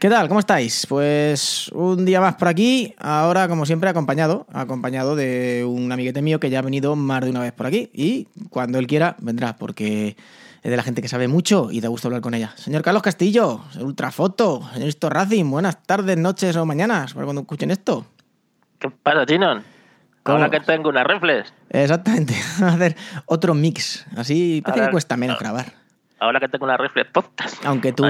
¿Qué tal? ¿Cómo estáis? Pues un día más por aquí, ahora como siempre acompañado, acompañado de un amiguete mío que ya ha venido más de una vez por aquí y cuando él quiera vendrá porque es de la gente que sabe mucho y da gusto hablar con ella. Señor Carlos Castillo, Ultrafoto, señor Isto Racing, buenas tardes, noches o mañanas para cuando escuchen esto. ¿Qué pasa, Chinon? Ahora que tengo unas reflex. Exactamente, a hacer otro mix, así parece que cuesta menos grabar ahora que tengo una reflex podcast. Aunque tú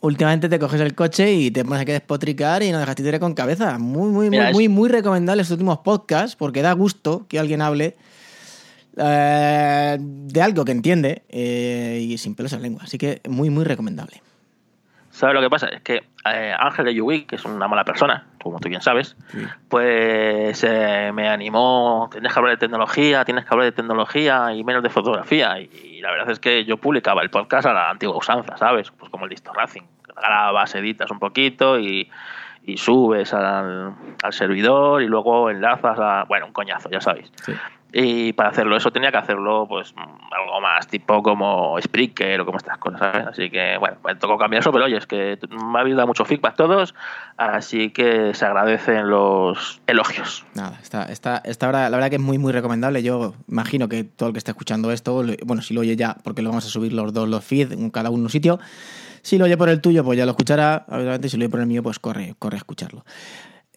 últimamente te coges el coche y te pones aquí a despotricar y no dejas títere con cabeza. Muy, muy, muy, muy, muy recomendable estos últimos podcasts porque da gusto que alguien hable eh, de algo que entiende eh, y sin pelos en lengua. Así que muy, muy recomendable. ¿Sabes lo que pasa? Es que eh, Ángel de Yui, que es una mala persona, como tú bien sabes, pues eh, me animó, tienes que hablar de tecnología, tienes que hablar de tecnología y menos de fotografía. Y, la verdad es que yo publicaba el podcast a la antigua usanza, ¿sabes? Pues como el Disto Racing. Grabas, editas un poquito y, y subes al, al, servidor y luego enlazas a... Bueno, un coñazo, ya sabéis. Sí. Y para hacerlo eso tenía que hacerlo pues algo más tipo como Spreaker o como estas cosas, ¿sabes? Así que bueno, me tocó cambiar eso, pero oye, es que me habéis dado mucho feedback todos, así que se agradecen los elogios. Nada, esta, esta, esta hora, la verdad que es muy muy recomendable. Yo imagino que todo el que esté escuchando esto, bueno, si lo oye ya, porque lo vamos a subir los dos, los feeds, cada uno en un sitio. Si lo oye por el tuyo, pues ya lo escuchará, obviamente, si lo oye por el mío, pues corre, corre a escucharlo.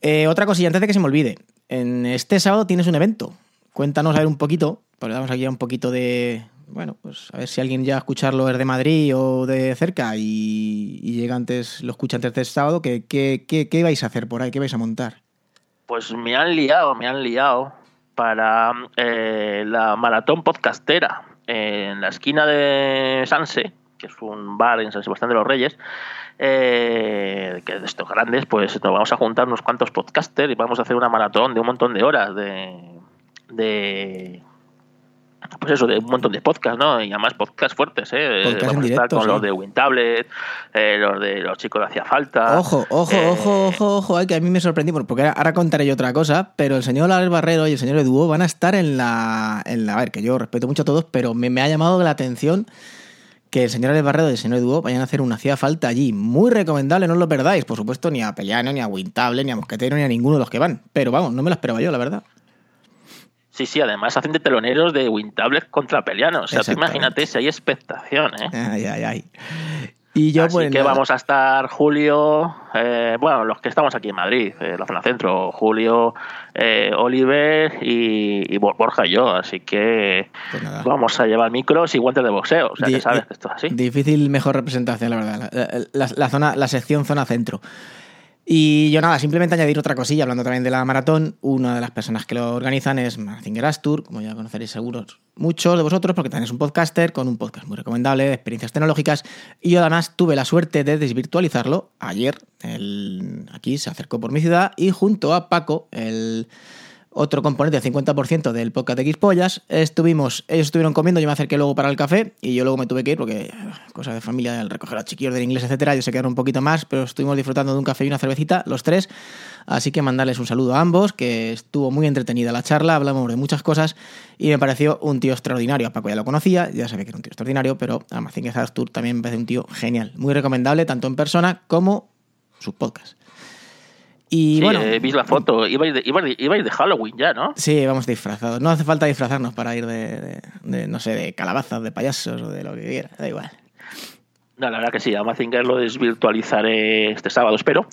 Eh, otra cosilla, antes de que se me olvide, en este sábado tienes un evento Cuéntanos a ver un poquito, pues le damos aquí un poquito de, bueno, pues a ver si alguien ya a escucharlo es de Madrid o de cerca y, llega antes, lo escucha antes del sábado, ¿qué, qué, qué, vais a hacer por ahí? ¿Qué vais a montar? Pues me han liado, me han liado para eh, la maratón podcastera en la esquina de Sanse, que es un bar en San Sebastián de los Reyes, eh, que de estos grandes, pues nos vamos a juntar unos cuantos podcasters y vamos a hacer una maratón de un montón de horas de de pues eso, de un montón de podcasts, ¿no? Y además podcasts fuertes, ¿eh? Vamos a estar con los de WinTablet, eh, los de los chicos de Hacía Falta. Ojo, ojo, eh, ojo, ojo, ojo, ay, que a mí me sorprendí, porque ahora contaré yo otra cosa, pero el señor Alex Barrero y el señor Eduo van a estar en la, en la... A ver, que yo respeto mucho a todos, pero me, ha llamado la atención que el señor Alex Barrero y el señor Eduo vayan a hacer una Hacía Falta allí. Muy recomendable, no os lo perdáis. Por supuesto, ni a Pellano, ni a Wintable, ni a Mosquetero, ni a ninguno de los que van. Pero vamos, no me lo esperaba yo, la verdad. Sí, sí, además hacen de teloneros de Wintablet contra Peliano. O sea, imagínate si hay expectación, ¿eh? Ay, ay, ay. Y yo, Así pues, que vamos a estar Julio, eh, bueno, los que estamos aquí en Madrid, eh, la zona centro, Julio, eh, Oliver y, Borja y yo. Así que pues vamos a llevar micros y guantes de boxeo. O sea, que sabes que esto es así. Difícil mejor representación, la verdad. la, zona, la sección zona centro. Y yo nada, simplemente añadir otra cosilla, hablando también de la maratón, una de las personas que lo organizan es Mazinger Astur, como ya conoceréis seguros muchos de vosotros, porque también es un podcaster con un podcast muy recomendable de experiencias tecnológicas, y yo además tuve la suerte de desvirtualizarlo ayer, el, aquí se acercó por mi ciudad, y junto a Paco, el otro componente del 50% del podcast de Xpollas. Estuvimos, ellos estuvieron comiendo, yo me acerqué luego para el café y yo luego me tuve que ir porque cosa de familia, el recoger a chiquillos del inglés, etcétera, ellos se quedaron un poquito más, pero estuvimos disfrutando de un café y una cervecita, los tres. Así que mandarles un saludo a ambos, que estuvo muy entretenida la charla, hablamos de muchas cosas y me pareció un tío extraordinario. A Paco ya lo conocía, ya sabía que era un tío extraordinario, pero a Mazinguez Tour también me parece un tío genial, muy recomendable tanto en persona como sus podcasts. Y bueno, eh, vi la foto, ibais de, de, Halloween ya, ¿no? Sí, vamos disfrazados. No hace falta disfrazarnos para ir de, no sé, de calabazas, de payasos o de lo que quiera, da igual. No, la verdad que sí, a Mazinger lo desvirtualizaré este sábado, espero.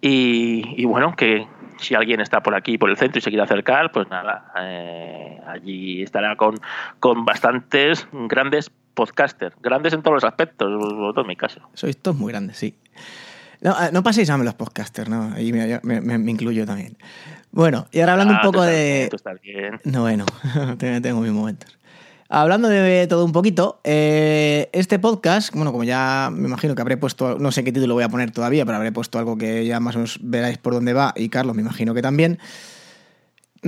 Y, bueno, que si alguien está por aquí, por el centro y se quiere acercar, pues nada, eh, allí estará con, con bastantes grandes podcasters, grandes en todos los aspectos, vosotros en mi caso. Sois todos muy grandes, sí. No, ah, no paséis a los podcasters, ¿no? Ahí me, incluyo también. Bueno, y ahora hablando un ah, poco de. No, bueno, tengo mis momentos. Hablando de todo un poquito, eh, este podcast, bueno, como ya me imagino que habré puesto, no sé qué título voy a poner todavía, pero habré puesto algo que ya más o menos veráis por dónde va, y Carlos me imagino que también.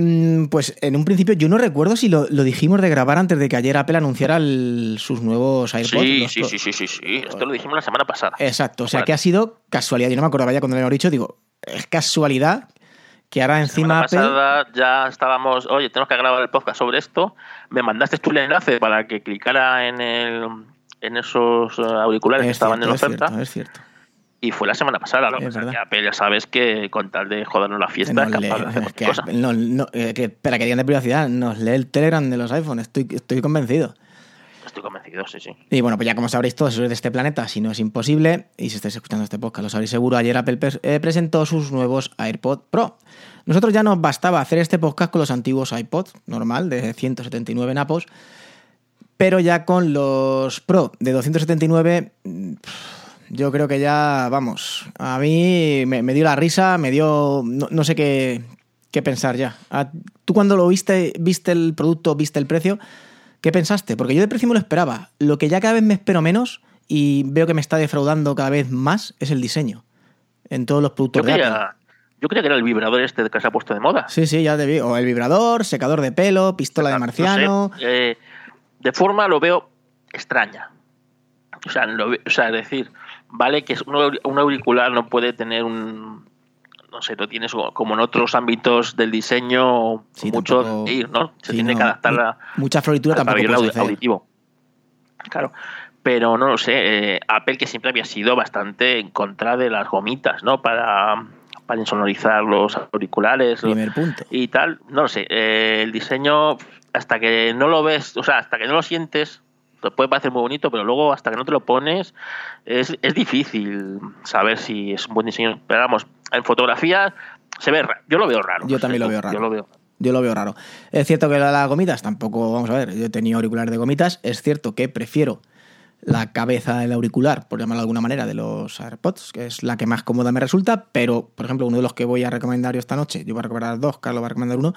Mm, pues en un principio yo no recuerdo si lo, dijimos de grabar antes de que ayer Apple anunciara sus nuevos AirPods. Sí, sí, sí, sí, sí, sí, Esto lo dijimos la semana pasada. Exacto, o sea que ha sido casualidad. Yo no me acordaba ya cuando lo había dicho, digo, es casualidad que ahora encima la semana pasada ya estábamos, oye, tenemos que grabar el podcast sobre esto. Me mandaste tú el enlace para que clicara en el en esos auriculares que estaban en oferta. Es cierto, es cierto. Y fue la semana pasada, lo que Apple ya sabes que con tal de jodernos la fiesta es capaz de No, no, eh, que, espera, que digan de privacidad, nos lee el Telegram de los iPhones, estoy, estoy convencido. Estoy convencido, sí, sí. Y bueno, pues ya como sabréis todos, eso de este planeta, si no es imposible, y si estáis escuchando este podcast, lo sabréis seguro, ayer Apple eh, presentó sus nuevos AirPods Pro. Nosotros ya nos bastaba hacer este podcast con los antiguos iPods, normal, de 179 napos, pero ya con los Pro de 279 yo creo que ya, vamos, a mí me, dio la risa, me dio, no, sé qué, qué, pensar ya. ¿Tú cuando lo viste, viste el producto, viste el precio, qué pensaste? Porque yo de precio me lo esperaba. Lo que ya cada vez me espero menos y veo que me está defraudando cada vez más es el diseño en todos los productos yo creía, Yo creía que era el vibrador este que se ha puesto de moda. Sí, sí, ya te vi. O el vibrador, secador de pelo, pistola de marciano. Eh, de forma lo veo extraña. O sea, lo, o sea, es decir, vale que un auricular no puede tener un no sé, lo tienes como en otros ámbitos del diseño mucho ir, ¿no? Se tiene que adaptar a mucha floritura tampoco auditivo. Claro, pero no lo sé, eh, Apple que siempre había sido bastante en contra de las gomitas, ¿no? Para para insonorizar los auriculares Primer punto. y tal, no lo sé, eh, el diseño hasta que no lo ves, o sea, hasta que no lo sientes te puede parecer muy bonito, pero luego hasta que no te lo pones es, es difícil saber si es un buen diseño. Pero vamos, en fotografía se ve raro. Yo lo veo raro. Yo también lo veo raro. Yo lo veo. Yo lo veo raro. Es cierto que las gomitas tampoco, vamos a ver, yo he tenido auriculares de gomitas. Es cierto que prefiero la cabeza del auricular, por llamarlo de alguna manera, de los AirPods, que es la que más cómoda me resulta, pero, por ejemplo, uno de los que voy a recomendar yo esta noche, yo voy a recomendar dos, Carlos va a recomendar uno,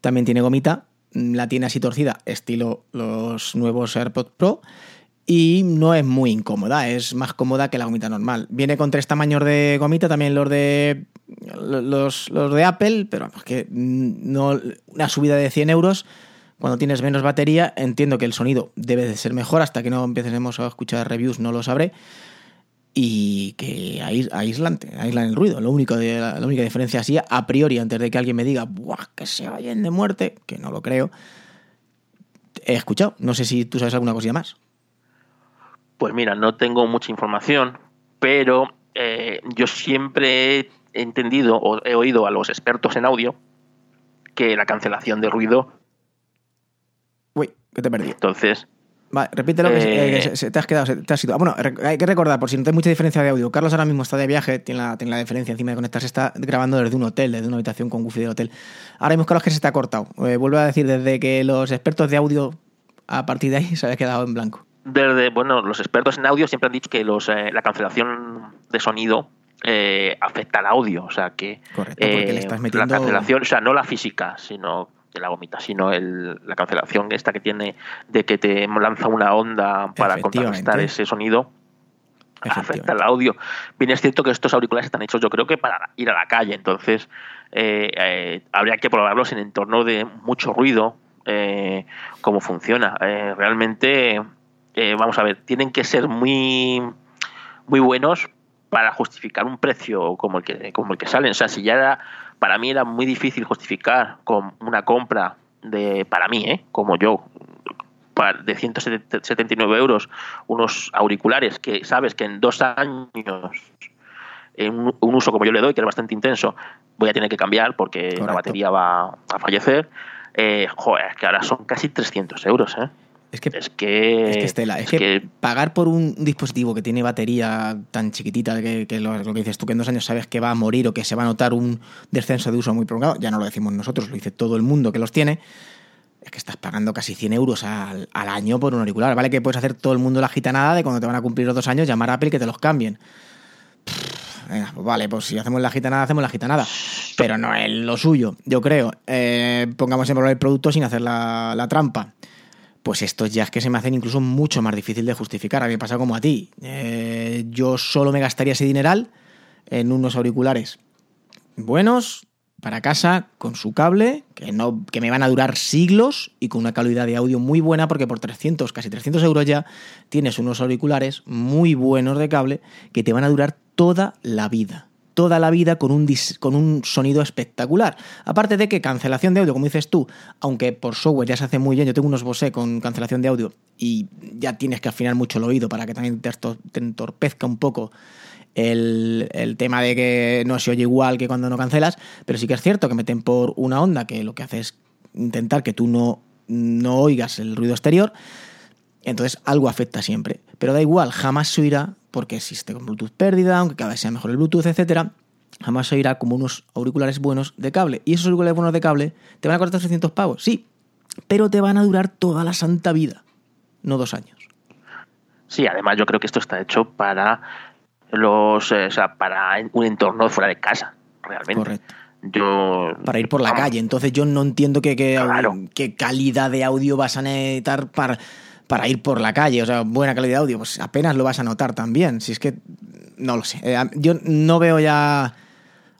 también tiene gomita la tiene así torcida, estilo los nuevos AirPods Pro, y no es muy incómoda, es más cómoda que la gomita normal. Viene con tres tamaños de gomita, también los de los, de Apple, pero que no una subida de 100 euros cuando tienes menos batería, entiendo que el sonido debe de ser mejor, hasta que no empecemos a escuchar reviews no lo sabré, y que aislante, aíslan el ruido. Lo único de, la, única diferencia así, a priori, antes de que alguien me diga, Buah, que se vayan de muerte, que no lo creo, he escuchado. No sé si tú sabes alguna cosilla más. Pues mira, no tengo mucha información, pero eh, yo siempre he entendido o he oído a los expertos en audio que la cancelación de ruido. Uy, que te perdí. Entonces, Vale, repítelo que, eh, se, te has quedado, te has Bueno, hay que recordar, por si no hay mucha diferencia de audio, Carlos ahora mismo está de viaje, tiene la, tiene la diferencia encima de conectarse, está grabando desde un hotel, desde una habitación con wifi de hotel. Ahora mismo Carlos que se te ha cortado. Eh, vuelvo a decir, desde que los expertos de audio, a partir de ahí, se había quedado en blanco. Desde, bueno, los expertos en audio siempre han dicho que los, eh, la cancelación de sonido afecta al audio, o sea que Correcto, porque le estás metiendo... la cancelación, o sea, no la física, sino de la gomita, sino el, la cancelación esta que tiene de que te lanza una onda para contrarrestar ese sonido afecta el audio. Bien, es cierto que estos auriculares están hechos, yo creo que para ir a la calle, entonces eh, eh, habría que probarlos en entorno de mucho ruido, eh, cómo funciona. realmente, vamos a ver, tienen que ser muy, muy buenos para justificar un precio como el que como el que salen. O sea, si ya era para mí era muy difícil justificar con una compra de, para mí, ¿eh? como yo, de 179 euros, unos auriculares que sabes que en dos años, en un, uso como yo le doy, que es bastante intenso, voy a tener que cambiar porque la batería va a fallecer. Eh, joder, que ahora son casi 300 euros, ¿eh? Es que, es que, es que, pagar por un dispositivo que tiene batería tan chiquitita que, lo, que dices tú, que en dos años sabes que va a morir o que se va a notar un descenso de uso muy prolongado, ya no lo decimos nosotros, lo dice todo el mundo que los tiene, es que estás pagando casi 100 euros al, año por un auricular. Vale que puedes hacer todo el mundo la gitanada de cuando te van a cumplir los dos años, llamar a Apple que te los cambien. pues vale, pues si hacemos la gitanada, hacemos la gitanada. Pero no es lo suyo, yo creo. Eh, pongamos en valor el producto sin hacer la, la trampa pues estos ya que se me hacen incluso mucho más difícil de justificar. A mí me pasa como a ti. Eh, yo solo me gastaría ese dineral en unos auriculares buenos para casa con su cable, que, no, que me van a durar siglos y con una calidad de audio muy buena, porque por 300, casi 300 euros ya, tienes unos auriculares muy buenos de cable que te van a durar toda la vida toda la vida con un, con un sonido espectacular. Aparte de que cancelación de audio, como dices tú, aunque por software ya se hace muy bien, yo tengo unos Bose con cancelación de audio y ya tienes que afinar mucho el oído para que también te, entorpezca un poco el, el, tema de que no se oye igual que cuando no cancelas, pero sí que es cierto que meten por una onda que lo que hace es intentar que tú no, no oigas el ruido exterior. Entonces algo afecta siempre. Pero da igual, jamás se oirá, porque existe con Bluetooth pérdida, aunque cada vez sea mejor el Bluetooth, etcétera, jamás se oirá como unos auriculares buenos de cable. Y esos auriculares buenos de cable te van a costar 300 pavos, sí, pero te van a durar toda la santa vida, no dos años. Sí, además yo creo que esto está hecho para los, eh, o sea, para un entorno fuera de casa, realmente. Correcto. Yo, para ir por la vamos, calle. Entonces yo no entiendo qué, qué, Claro. qué calidad de audio vas a necesitar para, para ir por la calle. O sea, buena calidad de audio, pues apenas lo vas a notar también. Si es que, no lo sé. Eh, Yo no veo ya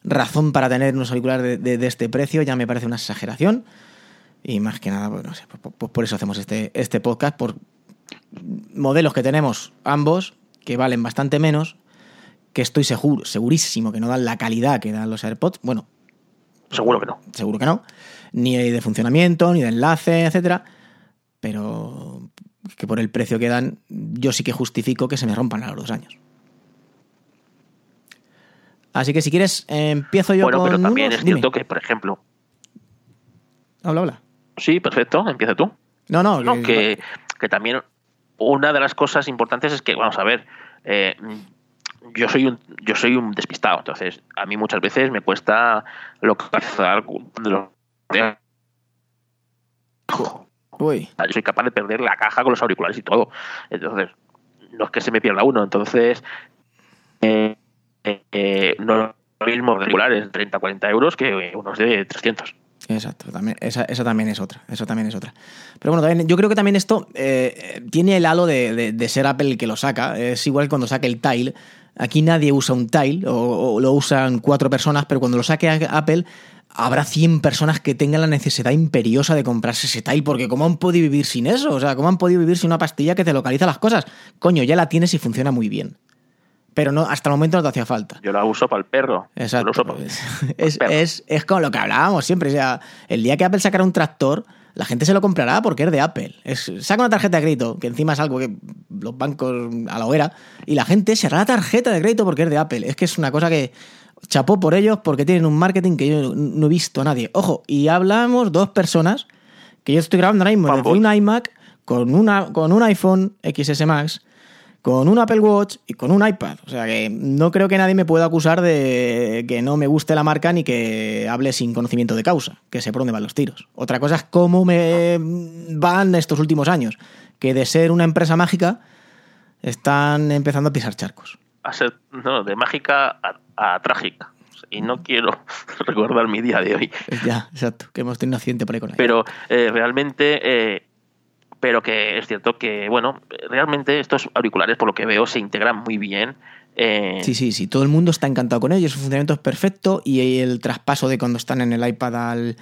razón para tener unos auriculares de, de- de este precio. Ya me parece una exageración. Y más que nada, pues no sé, pues, pues por eso hacemos este, este podcast, por modelos que tenemos ambos, que valen bastante menos, que estoy seguro, segurísimo que no dan la calidad que dan los AirPods. Bueno, seguro que no. seguro que no, ni de funcionamiento, ni de enlace, etcétera, pero que por el precio que dan, yo sí que justifico que se me rompan a los dos años. Así que si quieres, eh, empiezo yo bueno, con pero también unos. es Dime. cierto que, por ejemplo, Habla, habla. sí, perfecto, empieza tú. No, no, No, que, que también una de las cosas importantes es que, vamos a ver, eh, yo soy un yo soy un despistado, entonces a mí muchas veces me cuesta localizar de los Uy, yo soy capaz de perder la caja con los auriculares y todo. Entonces, no es que se me pierda uno. Entonces, eh, eh, no lo mismo auriculares de 30 40 euros que unos de 300. Exacto, también, esa, esa también es otra, eso también es otra. Pero bueno, también, yo creo que también esto eh, tiene el halo de, de- de ser Apple el que lo saca. Es igual cuando saque el Tile. Aquí nadie usa un Tile, o, o lo usan cuatro personas, pero cuando lo saque Apple habrá 100 personas que tengan la necesidad imperiosa de comprarse ese Tile, porque ¿cómo han podido vivir sin eso? O sea, ¿cómo han podido vivir sin una pastilla que te localiza las cosas? Coño, ya la tienes y funciona muy bien. Pero no, hasta el momento no te hacía falta. Yo la uso para el perro. Exacto. lo uso pa- Es, perro. es, es con lo que hablábamos siempre. O sea, el día que Apple sacara un tractor, la gente se lo comprará porque es de Apple. Es, saca una tarjeta de crédito, que encima es algo que los bancos a la hoguera, y la gente se hará la tarjeta de crédito porque es de Apple. Es que es una cosa que chapó por ellos porque tienen un marketing que yo no he visto a nadie. Ojo, y hablamos dos personas que yo estoy grabando ahora mismo Fanboy. un iMac con, una, con un iPhone XS Max con un Apple Watch y con un iPad. O sea que no creo que nadie me pueda acusar de que no me guste la marca ni que hable sin conocimiento de causa, que sé por dónde van los tiros. Otra cosa es cómo me van estos últimos años, que de ser una empresa mágica están empezando a pisar charcos. A ser no, de mágica a, a trágica. Y no quiero recordar mi día de hoy. Es Ya, exacto, que hemos tenido un accidente por ahí con ella. Pero eh, realmente, eh, pero que es cierto que, bueno, realmente estos auriculares, por lo que veo, se integran muy bien. eh, Sí, sí, sí, todo el mundo está encantado con ellos, su funcionamiento es perfecto y el traspaso de cuando están en el iPad al,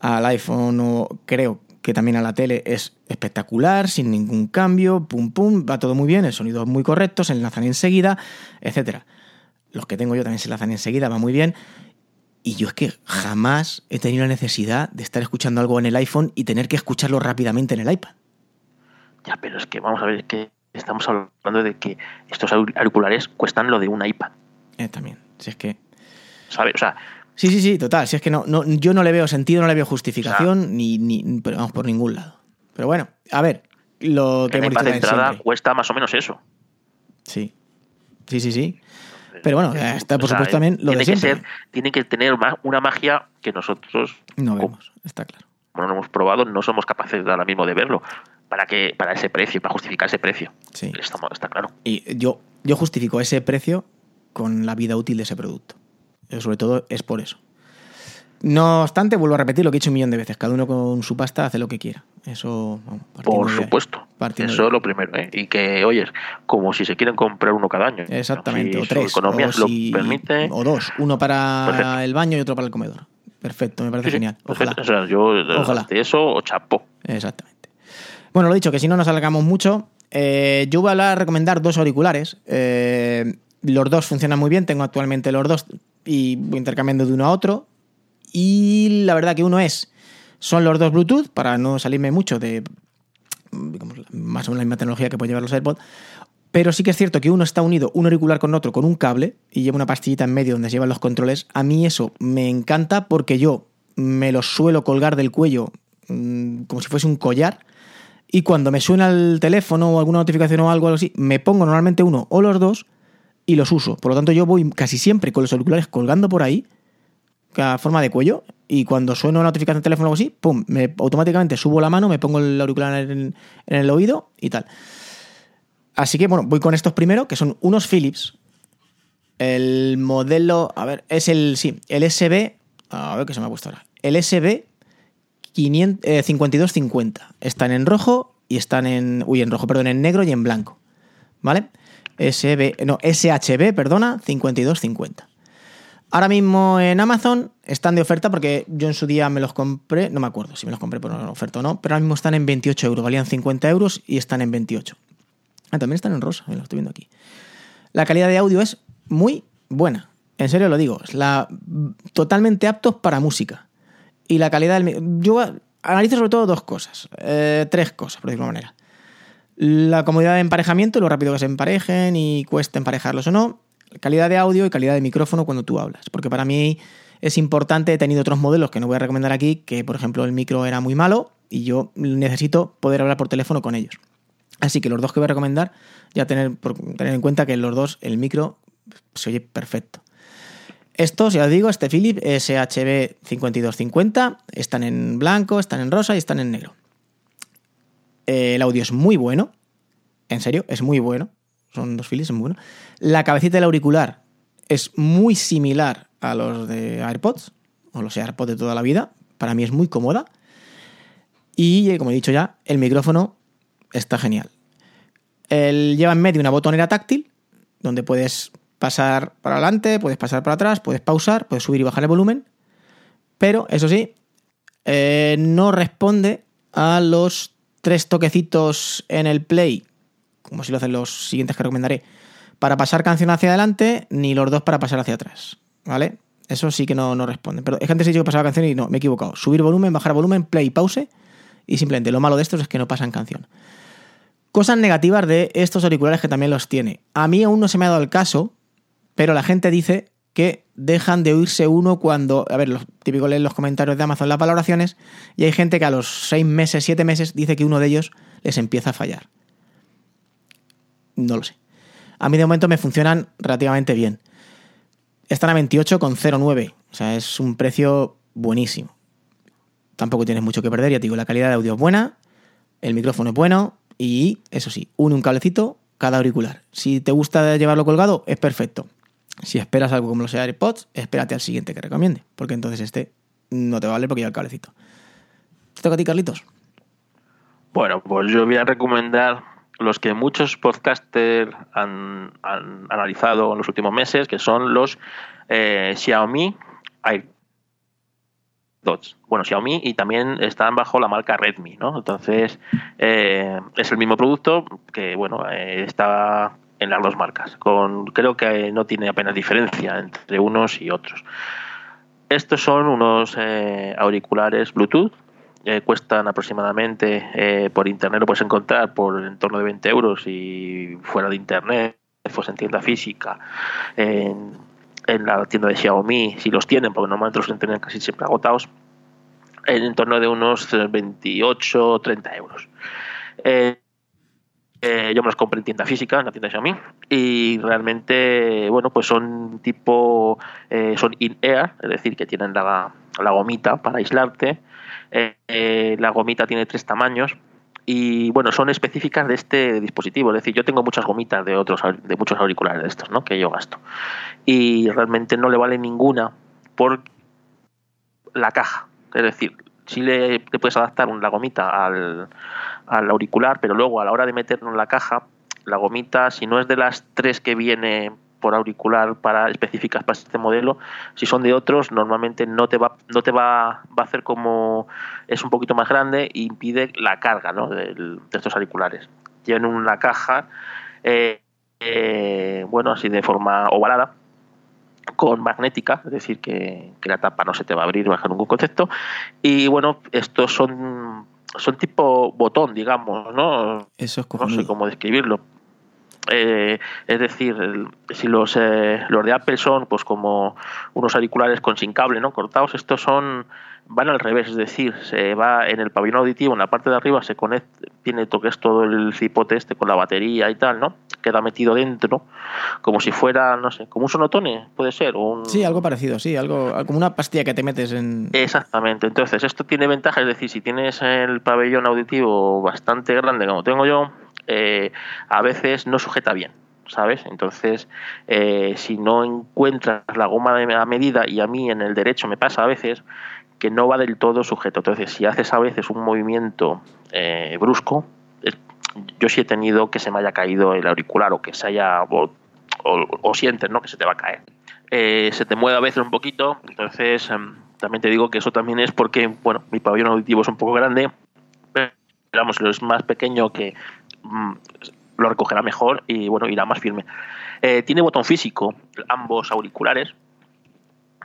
al iPhone o creo que también a la tele es espectacular, sin ningún cambio, pum pum, va todo muy bien, el sonido es muy correcto, se enlazan enseguida, etcétera. Los que tengo yo también se enlazan enseguida, va muy bien. Y yo es que jamás he tenido la necesidad de estar escuchando algo en el iPhone y tener que escucharlo rápidamente en el iPad. Ya, pero es que vamos a ver, es que estamos hablando de que estos aur- auriculares cuestan lo de un iPad, Eh, también, si es que... ¿sabes? O sea, Sí, sí, sí, total. Si es que no, no, yo no le veo sentido, no le veo justificación, ni, ni pero vamos por ningún lado. Pero bueno, a ver, lo que hemos dicho de también entrada siempre. cuesta más o menos eso. Sí. Sí, sí, sí. Pero bueno, ya está, por O sea, supuesto, también lo tiene de que ser, tiene que tener una magia que nosotros, No como vemos, está claro. no lo hemos probado, no somos capaces de ahora mismo de verlo. Para que para ese precio, para justificar ese precio. Sí. Está, está claro. Y yo, yo justifico ese precio con la vida útil de ese producto. Eh, Sobre todo es por eso. No obstante, vuelvo a repetir lo que he dicho un millón de veces. Cada uno con su pasta hace lo que quiera. Eso, vamos, Por supuesto. Eso es lo primero. ¿eh? Y que, oyes, como si se quieren comprar uno cada año. Exactamente, Si o su tres. economía o, lo si- permite. o dos. Uno para Perfecto. el baño y otro para el comedor. Perfecto, me parece Sí, genial. Ojalá. O sea, yo Ojalá. de eso o chapó. Exactamente. Bueno, lo dicho, que si no nos alargamos mucho, eh, yo voy a hablar, recomendar dos auriculares. Eh, los dos funcionan muy bien, tengo actualmente los dos y voy intercambiando de uno a otro. Y la verdad que uno es, son los dos Bluetooth, para no salirme mucho de digamos, más o menos la misma tecnología que puede llevar los AirPods. Pero sí que es cierto que uno está unido, un auricular con otro, con un cable, y lleva una pastillita en medio donde se llevan los controles. A mí eso me encanta porque yo me los suelo colgar del cuello mm, como si fuese un collar. Y cuando me suena el teléfono o alguna notificación o algo así, me pongo normalmente uno o los dos y los uso. Por lo tanto, yo voy casi siempre con los auriculares colgando por ahí, a forma de cuello, y cuando suena una notificación de teléfono o algo así, pum, me, automáticamente subo la mano, me pongo el auricular en, el oído y tal. Así que bueno, voy con estos primero, que son unos Philips. El modelo, a ver, es el, sí, el SB, a ver qué se me ha puesto ahora. El SB 5250. Están en rojo y están en, uy, en rojo, perdón, en negro y en blanco. ¿Vale? SB, no, SHB, perdona, 5250. Ahora mismo en Amazon están de oferta porque yo en su día me los compré, no me acuerdo si me los compré por una oferta o no, pero ahora mismo están en 28 euros, valían 50 euros y están en 28. Ah, también están en rosa, lo estoy viendo aquí. La calidad de audio es muy buena. En serio lo digo. Es totalmente aptos para música. Y la calidad del. Yo analizo sobre todo dos cosas. Eh, tres cosas, por decirlo de manera. La comodidad de emparejamiento, lo rápido que se emparejen y cuesta emparejarlos o no. Calidad de audio y calidad de micrófono cuando tú hablas. Porque para mí es importante. He tenido otros modelos que no voy a recomendar aquí, que por ejemplo el micro era muy malo y yo necesito poder hablar por teléfono con ellos. Así que los dos que voy a recomendar, ya tener, tener en cuenta que los dos, el micro se oye perfecto. Estos, ya os digo, este Philip SHB 5250, están en blanco, están en rosa y están en negro. El audio es muy bueno, en serio, es muy bueno. Son dos Philips, es muy bueno. La cabecita del auricular es muy similar a los de AirPods, o los AirPods de toda la vida. Para mí es muy cómoda. Y, como he dicho ya, el micrófono está genial. Él lleva en medio una botonera táctil, donde puedes pasar para adelante, puedes pasar para atrás, puedes pausar, puedes subir y bajar el volumen, pero eso sí, eh, no responde a los tres toquecitos en el play, como si lo hacen los siguientes que recomendaré, para pasar canción hacia adelante, ni los dos para pasar hacia atrás, ¿vale? Eso sí que no, no responde. Pero es que antes he dicho que pasaba canción y no, me he equivocado. Subir volumen, bajar volumen, play, pause, y simplemente lo malo de estos es que no pasan canción. Cosas negativas de estos auriculares que también los tiene. A mí aún no se me ha dado el caso, pero la gente dice que dejan de oírse uno cuando, a ver, los típicos leen los comentarios de Amazon las valoraciones y hay gente que a los seis meses, siete meses dice que uno de ellos les empieza a fallar. No lo sé. A mí de momento me funcionan relativamente bien. Están a 28,09, o sea, es un precio buenísimo. Tampoco tienes mucho que perder, ya te digo, la calidad de audio es buena, el micrófono es bueno, y eso sí, une un cablecito cada auricular. Si te gusta llevarlo colgado, es perfecto. Si esperas algo como los AirPods, espérate al siguiente que recomiende, porque entonces este no te vale porque lleva el cablecito. ¿Te toca a ti, Carlitos? Bueno, pues yo voy a recomendar los que muchos podcasters han, analizado en los últimos meses, que son los eh, Xiaomi Air bueno, Xiaomi y también están bajo la marca Redmi, ¿no? Entonces eh, es el mismo producto que, bueno, eh, está en las dos marcas. Con, creo que no tiene apenas diferencia entre unos y otros. Estos son unos eh, auriculares Bluetooth. cuestan aproximadamente por internet, lo puedes encontrar por en torno de 20 euros y fuera de internet, pues en tienda física, en, la tienda de Xiaomi, si los tienen, porque normalmente los tienen casi siempre agotados, en torno de unos 28 o 30 euros. Eh, eh, yo me los compré en tienda física, en la tienda de Xiaomi, y realmente, bueno, pues son tipo, eh, son in-air, es decir, que tienen la, la gomita para aislarte. la gomita tiene tres tamaños, y bueno, son específicas de este dispositivo. Es decir, yo tengo muchas gomitas de otros de muchos auriculares de estos, ¿no? Que yo gasto. Y realmente no le vale ninguna por la caja. Es decir, si le, puedes adaptar la gomita al, auricular, pero luego a la hora de meterlo en la caja, la gomita, si no es de las tres que viene por auricular para específicas para este modelo, si son de otros, normalmente no te va, no te va, va a hacer como es un poquito más grande e impide la carga ¿no? de, estos auriculares. Tienen una caja, eh, eh, bueno, así de forma ovalada, con magnética, es decir, que, la tapa no se te va a abrir bajo ningún concepto. Y bueno, estos son, son tipo botón, digamos, ¿no? Eso es No sé cómo describirlo. Eh, es decir, si los, eh, los de Apple son pues como unos auriculares con sin cable, ¿no? Cortados, estos son van al revés, es decir, se va en el pabellón auditivo, en la parte de arriba se conecta, tiene toques todo el cipote este con la batería y tal, ¿no? Queda metido dentro, como si fuera, no sé, como un sonotone, puede ser. Un... Sí, algo parecido, sí, algo como una pastilla que te metes en. Exactamente, entonces esto tiene ventajas, es decir, si tienes el pabellón auditivo bastante grande como tengo yo, eh, a veces no sujeta bien. ¿sabes? Entonces, eh, si no encuentras la goma a medida, y a mí en el derecho me pasa a veces, que no va del todo sujeto. Entonces, si haces a veces un movimiento eh, brusco, yo sí he tenido que se me haya caído el auricular o que se haya o, sientes ¿no? que se te va a caer. Se te mueve a veces un poquito, entonces em, también te digo que eso también es porque, bueno, mi pabellón auditivo es un poco grande, pero vamos, es más pequeño que mm, lo recogerá mejor y bueno, irá más firme. Eh, tiene botón físico, ambos auriculares,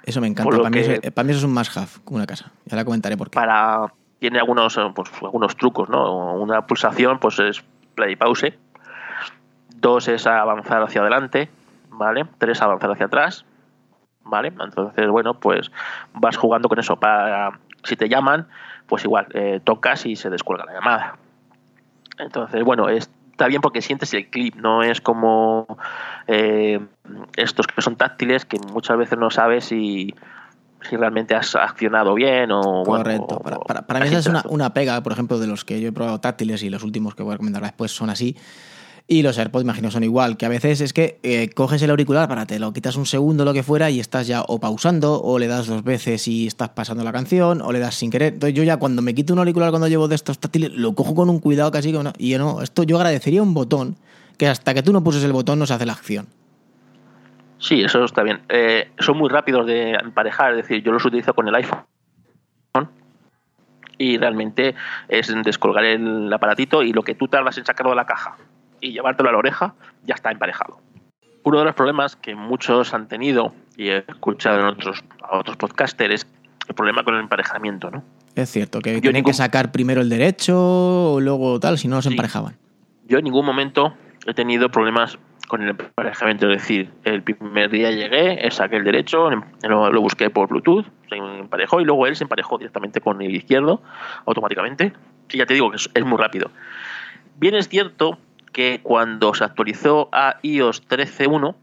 eso me encanta. Para mí, eso, es un must have una casa. Ya la comentaré por qué. Para, tiene algunos, eh, pues, algunos trucos, ¿no? Una pulsación pues es play y pause. Dos es avanzar hacia adelante, ¿vale? Tres avanzar hacia atrás, ¿vale? Entonces, bueno, pues vas jugando con eso. Para, si te llaman, pues igual, eh, tocas y se descuelga la llamada. Entonces, bueno, es está bien porque sientes el clip, no es como eh, estos que son táctiles que muchas veces no sabes si, si realmente has accionado bien o... Correcto. para, para, mí esa es una, una, pega, por ejemplo, de los que yo he probado táctiles y los últimos que voy a recomendar después son así. Y los AirPods, imagino, son igual, que a veces es que eh, coges el auricular para te lo quitas un segundo, lo que fuera, y estás ya o pausando, o le das dos veces y estás pasando la canción, o le das sin querer. Entonces yo ya cuando me quito un auricular cuando llevo de estos táctiles, lo cojo con un cuidado casi que Y yo no, esto yo agradecería un botón, que hasta que tú no puses el botón no se hace la acción. Sí, eso está bien. Eh, son muy rápidos de emparejar, es decir, yo los utilizo con el iPhone y realmente es descolgar el aparatito y lo que tú tardas en sacarlo de la caja y llevártelo a la oreja, ya está emparejado. Uno de los problemas que muchos han tenido, y he escuchado en otros, a otros podcasters, es el problema con el emparejamiento, ¿no? Es cierto, que tienen que sacar primero el derecho o luego tal, si no los emparejaban. Yo en ningún momento he tenido problemas con el emparejamiento, es decir, el primer día llegué, saqué el derecho, lo, lo busqué por Bluetooth, se emparejó y luego él se emparejó directamente con el izquierdo automáticamente. Y ya te digo que es muy rápido. Bien es cierto que cuando se actualizó a iOS 13.1,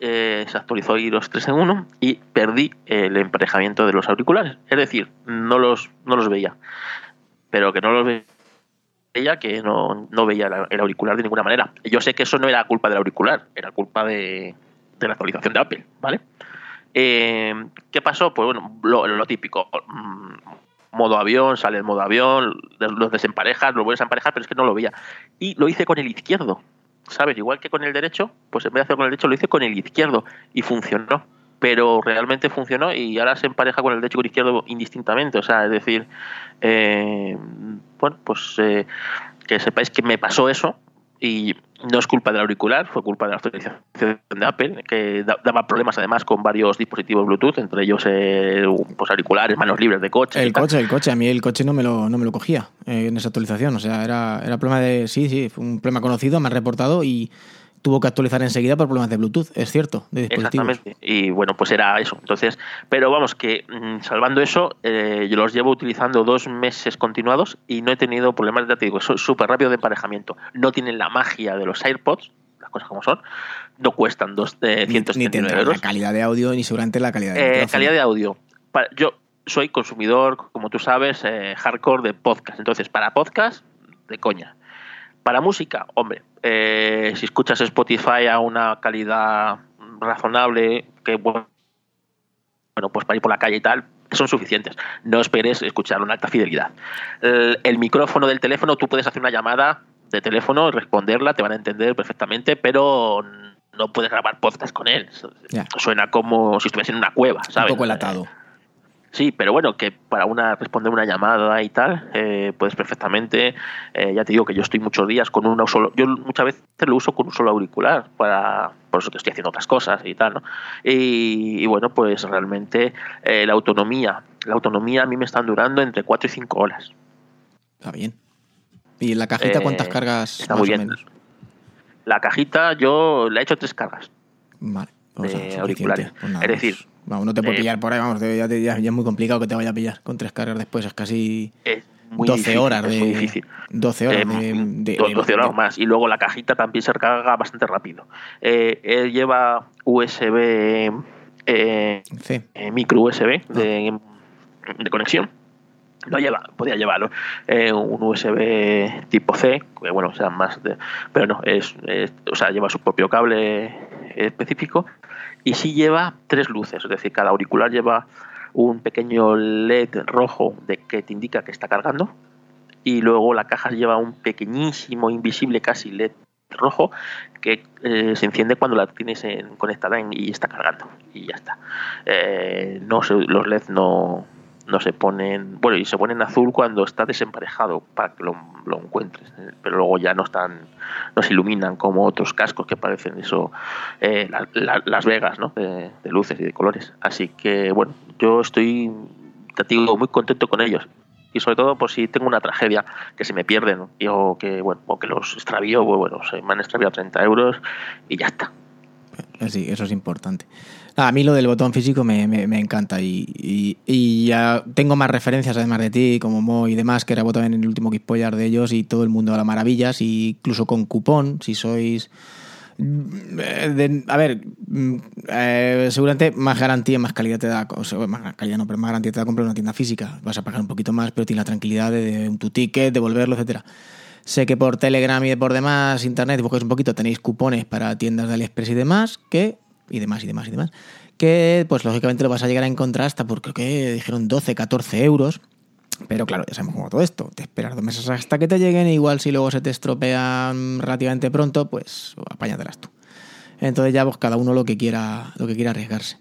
eh, se actualizó iOS 13.1 y perdí el emparejamiento de los auriculares. Es decir, no los, no los veía. Pero que no los veía, que no, veía el auricular de ninguna manera. Yo sé que eso no era culpa del auricular, era culpa de, la actualización de Apple, ¿vale? Eh, ¿Qué pasó? Pues bueno, lo, lo típico. Modo avión, sale el modo avión, los desemparejas, lo vuelves a emparejar, pero es que no lo veía. Y lo hice con el izquierdo, ¿sabes? Igual que con el derecho, pues en vez de hacerlo con el derecho, lo hice con el izquierdo y funcionó. Pero realmente funcionó y ahora se empareja con el derecho y con el izquierdo indistintamente. O sea, es decir, eh, bueno, pues eh, que sepáis que me pasó eso y no es culpa del auricular, fue culpa de la actualización de Apple, que daba problemas además con varios dispositivos Bluetooth, entre ellos eh, pues auriculares, manos libres de coche. El coche, el coche, a mí el coche no me lo, no me lo cogía eh, en esa actualización, o sea, era, era problema de, sí, sí, fue un problema conocido, me ha reportado y tuvo que actualizar enseguida por problemas de Bluetooth, es cierto, de. Exactamente. Y bueno, pues era eso. Entonces, pero vamos, que mm, salvando eso, eh, yo los llevo utilizando dos meses continuados y no he tenido problemas, de digo, súper rápido de emparejamiento. No tienen la magia de los AirPods, las cosas como son, no cuestan dos, eh, ni, ni euros. la calidad de audio ni seguramente la calidad de eh, Calidad de audio. yo soy consumidor, como tú sabes, eh, hardcore de podcast. Entonces, para podcast, de coña. Para música, hombre, eh, si escuchas Spotify a una calidad razonable, que bueno, pues para ir por la calle y tal, son suficientes. No esperes escuchar una alta fidelidad. El, micrófono del teléfono, tú puedes hacer una llamada de teléfono, responderla, te van a entender perfectamente, pero no puedes grabar podcast con él. Suena como si estuviese en una cueva, ¿sabes? Un poco enlatado. Sí, pero bueno, que para una responder una llamada y tal, eh, puedes perfectamente, eh, ya te digo que yo estoy muchos días con un solo, yo muchas veces lo uso con un solo auricular, para, por eso que estoy haciendo otras cosas y tal, ¿no? Y, bueno, pues realmente eh, la autonomía, la autonomía a mí me están durando entre 4 y 5 horas. Está bien. ¿Y en la cajita cuántas cargas está muy bien. La cajita yo le he hecho tres cargas. Vale. O sea, auriculares. Pues es decir, vamos, no te puedo pillar por ahí, vamos, ya, ya, es muy complicado que te vaya a pillar con tres cargas después, es casi... Es muy 12 difícil, horas de, es muy difíccil. 12 horas Eh, de, de- 12 horas de- más. Y luego la cajita también se carga bastante rápido. Eh, él lleva USB, eh, Sí. eh, micro USB de, de conexión. No lleva, podía llevarlo. eh, un USB tipo C, que bueno, o sea, más de. Pero no, es, es- o sea, lleva su propio cable específico. Y sí lleva tres luces, es decir, cada auricular lleva un pequeño LED rojo de que te indica que está cargando. Y luego la caja lleva un pequeñísimo, invisible casi LED rojo que eh, se enciende cuando la tienes en- conectada y está cargando. Y ya está. Eh, no los LED no, no se ponen. Bueno, y se ponen azul cuando está desemparejado para que lo, lo encuentres. eh, Pero luego ya no están. No se iluminan como otros cascos que parecen eso. eh, la- la- Las Vegas, ¿no? De, luces y de colores. Así que, bueno, yo estoy. Te digo, muy contento con ellos y sobre todo por si tengo una tragedia que se me pierden y- o que bueno o que los extravío pues, bueno se me han extraviado 30 euros y ya está Sí, eso es importante. A mí lo del botón físico me, encanta y, ya tengo más referencias además de ti, como Mo y demás, que grabó también en el último Geekpoyar de ellos y todo el mundo habla maravillas, y incluso con cupón, si sois... mm, a ver, mm, eh, seguramente más garantía, más calidad te da, o sea, más calidad no, pero más garantía te da comprar una tienda física. Vas a pagar un poquito más, pero tienes la tranquilidad de, tu ticket, devolverlo, etcétera. Sé que por Telegram y por demás, internet, buscáis un poquito, tenéis cupones para tiendas de AliExpress y demás, que, y demás, y demás, y demás, que pues lógicamente lo vas a llegar a encontrar hasta por creo que dijeron 12, 14 euros. Pero claro, ya sabemos cómo todo esto. Te esperas dos meses hasta que te lleguen, e igual si luego se te estropean relativamente pronto, pues apáñatelas tú. Entonces ya pues cada uno lo que quiera, lo que quiera arriesgarse.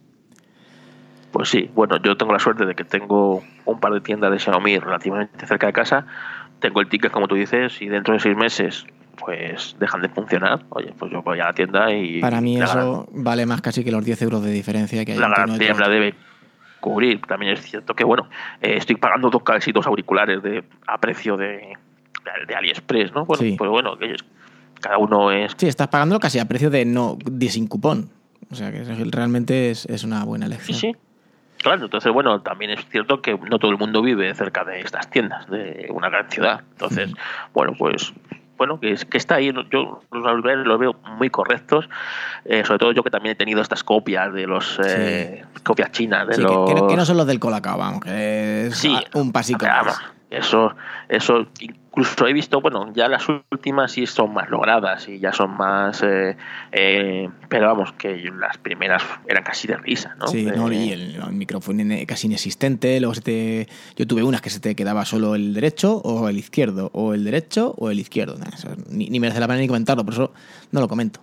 pues sí bueno yo tengo la suerte de que tengo un par de tiendas de Xiaomi relativamente cerca de casa tengo el ticket como tú dices y dentro de seis meses pues dejan de funcionar oye pues yo voy a la tienda y Para mí eso vale más casi que los 10 euros de diferencia que hay la garantía me la debe cubrir. También es cierto que, bueno, eh, estoy pagando dos casi dos auriculares de, a precio de, de, de AliExpress, ¿no? Bueno, Sí. pues bueno, cada uno es... Sí, estás pagándolo casi a precio de no de sin cupón. O sea que realmente es, es una buena Sí, elección. sí. Claro, entonces, bueno, también es cierto que no todo el mundo vive cerca de estas tiendas, de una gran ciudad. Entonces, bueno, pues bueno, que, que está ahí. Yo los auriculares los veo muy correctos, eh, sobre todo yo que también he tenido estas copias de los eh, copias chinas de Sí, que, los que no, que no son los del Colacao, vamos, que es Sí, un pasico Pero, más. Eso, eso, incluso he visto, bueno, ya las últimas sí son más logradas y ya son más, eh, eh, pero vamos, que las primeras eran casi de risa, ¿no? Sí, no, y el, el micrófono casi inexistente. Luego se te, yo tuve unas que se te quedaba solo el derecho o el izquierdo, o el derecho o el izquierdo. Eso ni, ni merece la pena ni comentarlo, por eso no lo comento.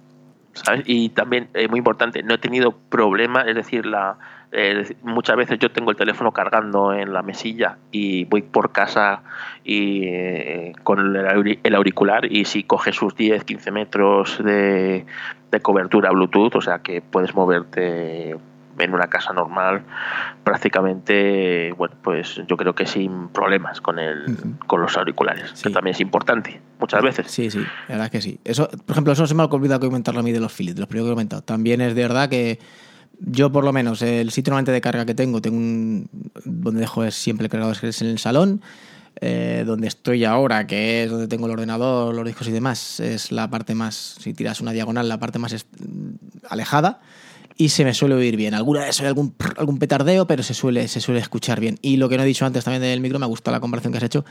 ¿sabes? Y también, eh, muy importante, no he tenido problema, es decir, la eh, muchas veces yo tengo el teléfono cargando en la mesilla y voy por casa y eh, con el, auri- el auricular y si coge sus 10, 15 metros de, de cobertura Bluetooth, o sea que puedes moverte en una casa normal prácticamente, bueno, pues yo creo que sin problemas con el con los auriculares, Sí. que también es importante muchas veces. Sí, sí, la verdad es que sí. Eso, por ejemplo, eso se me ha olvidado comentarlo a mí de los Philips, de los primeros que he comentado. También es de verdad que yo, por lo menos, el sitio normalmente de carga que tengo, tengo un. donde dejo es siempre cargado es en el salón. Eh, donde estoy ahora, que es donde tengo el ordenador, los discos y demás, es la parte más, si tiras una diagonal, la parte más alejada y se me suele oír bien. Alguna vez hay algún, algún petardeo, pero se suele, se suele escuchar bien. Y lo que no he dicho antes también del micro, me ha gustado la comparación que has hecho.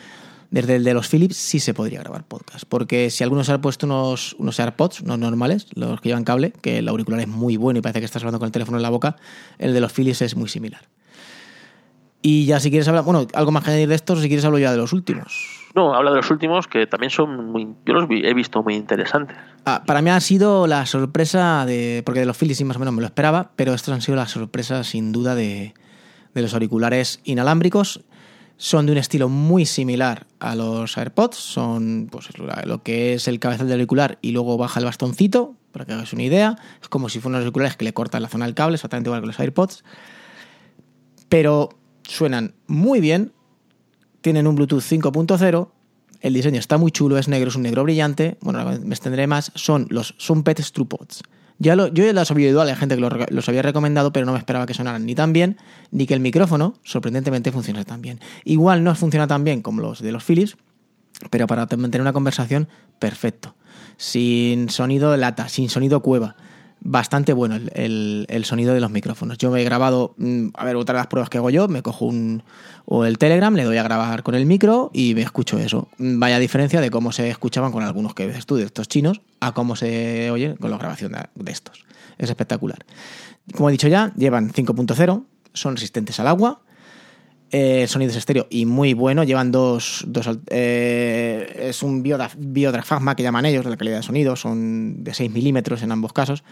Desde el de los Philips sí se podría grabar podcast. Porque si algunos han puesto unos, unos AirPods, unos normales, los que llevan cable, que el auricular es muy bueno y parece que estás hablando con el teléfono en la boca, el de los Philips es muy similar. Y ya si quieres hablar, bueno, algo más que añadir de estos, si quieres hablo ya de los últimos. No, habla de los últimos que también son muy, yo los he visto muy interesantes. Ah, para mí ha sido la sorpresa de. Porque de los Philips sí más o menos me lo esperaba, pero estos han sido la sorpresa sin duda de, de los auriculares inalámbricos. Son de un estilo muy similar a los AirPods. Son pues, lo- que es el cabezal del auricular y luego baja el bastoncito, para que hagas una idea. Es como si fueran unos auriculares que le cortan la zona del cable, exactamente igual que los AirPods. Pero suenan muy bien. Tienen un Bluetooth 5.0 El diseño está muy chulo, es negro, es un negro brillante. Bueno, me extenderé más. Son los Sumpet Strupods. Yo ya los había a la gente que los, había recomendado, pero no me esperaba que sonaran ni tan bien, ni que el micrófono, sorprendentemente, funcionase tan bien. Igual no funciona tan bien como los de los Philips, pero para mantener una conversación, perfecto. Sin sonido de lata, sin sonido cueva bastante bueno el, el, sonido de los micrófonos. Yo me he grabado, mm, a ver, otra de las pruebas que hago yo, me cojo un o el Telegram, le doy a grabar con el micro y me escucho eso. Vaya diferencia de cómo se escuchaban con algunos que ves tú de estos chinos a cómo se oye con la grabación de, estos. Es espectacular. Como he dicho ya, llevan 5.0, son resistentes al agua, eh, sonidos estéreo y muy bueno. Llevan dos. dos eh, es un biodrafagma que llaman ellos, de la calidad de sonido. Son de 6 milímetros en ambos casos.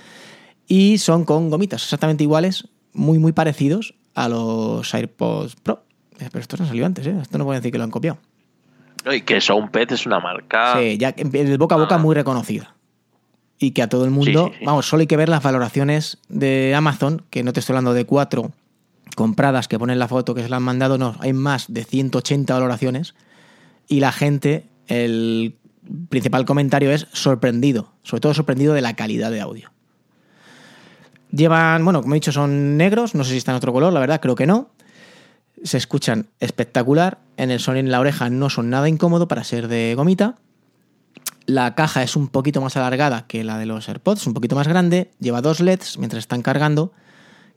Y son con gomitas exactamente iguales, muy, muy parecidos a los AirPods Pro. Eh, pero estos han salido antes, ¿eh? Esto no puede decir que lo han copiado. Y que Soundpet es una marca. Sí, ya el boca a boca ah. muy reconocida. Y que a todo el mundo. Vamos, solo hay que ver las valoraciones de Amazon, que no te estoy hablando de cuatro compradas que ponen la foto que se la han mandado, no, hay más de 180 valoraciones y la gente, el principal comentario es sorprendido, sobre todo sorprendido de la calidad de audio. Llevan, bueno, como he dicho, son negros, no sé si están en otro color, la verdad, creo que no. Se escuchan espectacular, en el sonido en la oreja no son nada incómodo para ser de gomita. La caja es un poquito más alargada que la de los AirPods, un poquito más grande, lleva dos LEDs mientras están cargando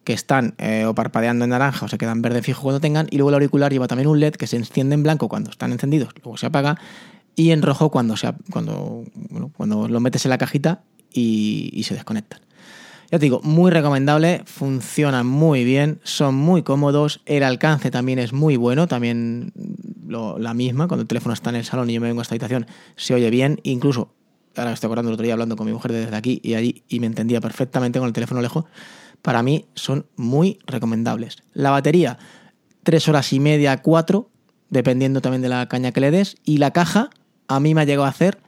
que están eh, o parpadeando en naranja o se quedan verde fijo cuando tengan, y luego el auricular lleva también un LED que se enciende en blanco cuando están encendidos, luego se apaga, y en rojo cuando, se, cuando, cuando lo metes en la cajita y, se desconectan. Ya te digo, muy recomendable, funcionan muy bien, son muy cómodos, el alcance también es muy bueno, también la misma, cuando el teléfono está en el salón y yo me vengo a esta habitación, se oye bien, incluso, ahora estoy acordando el otro día hablando con mi mujer desde aquí y allí y me entendía perfectamente con el teléfono lejos, para mí son muy recomendables. La batería, tres horas y media, cuatro, dependiendo también de la caña que le des. Y la caja, a mí me ha llegado a hacer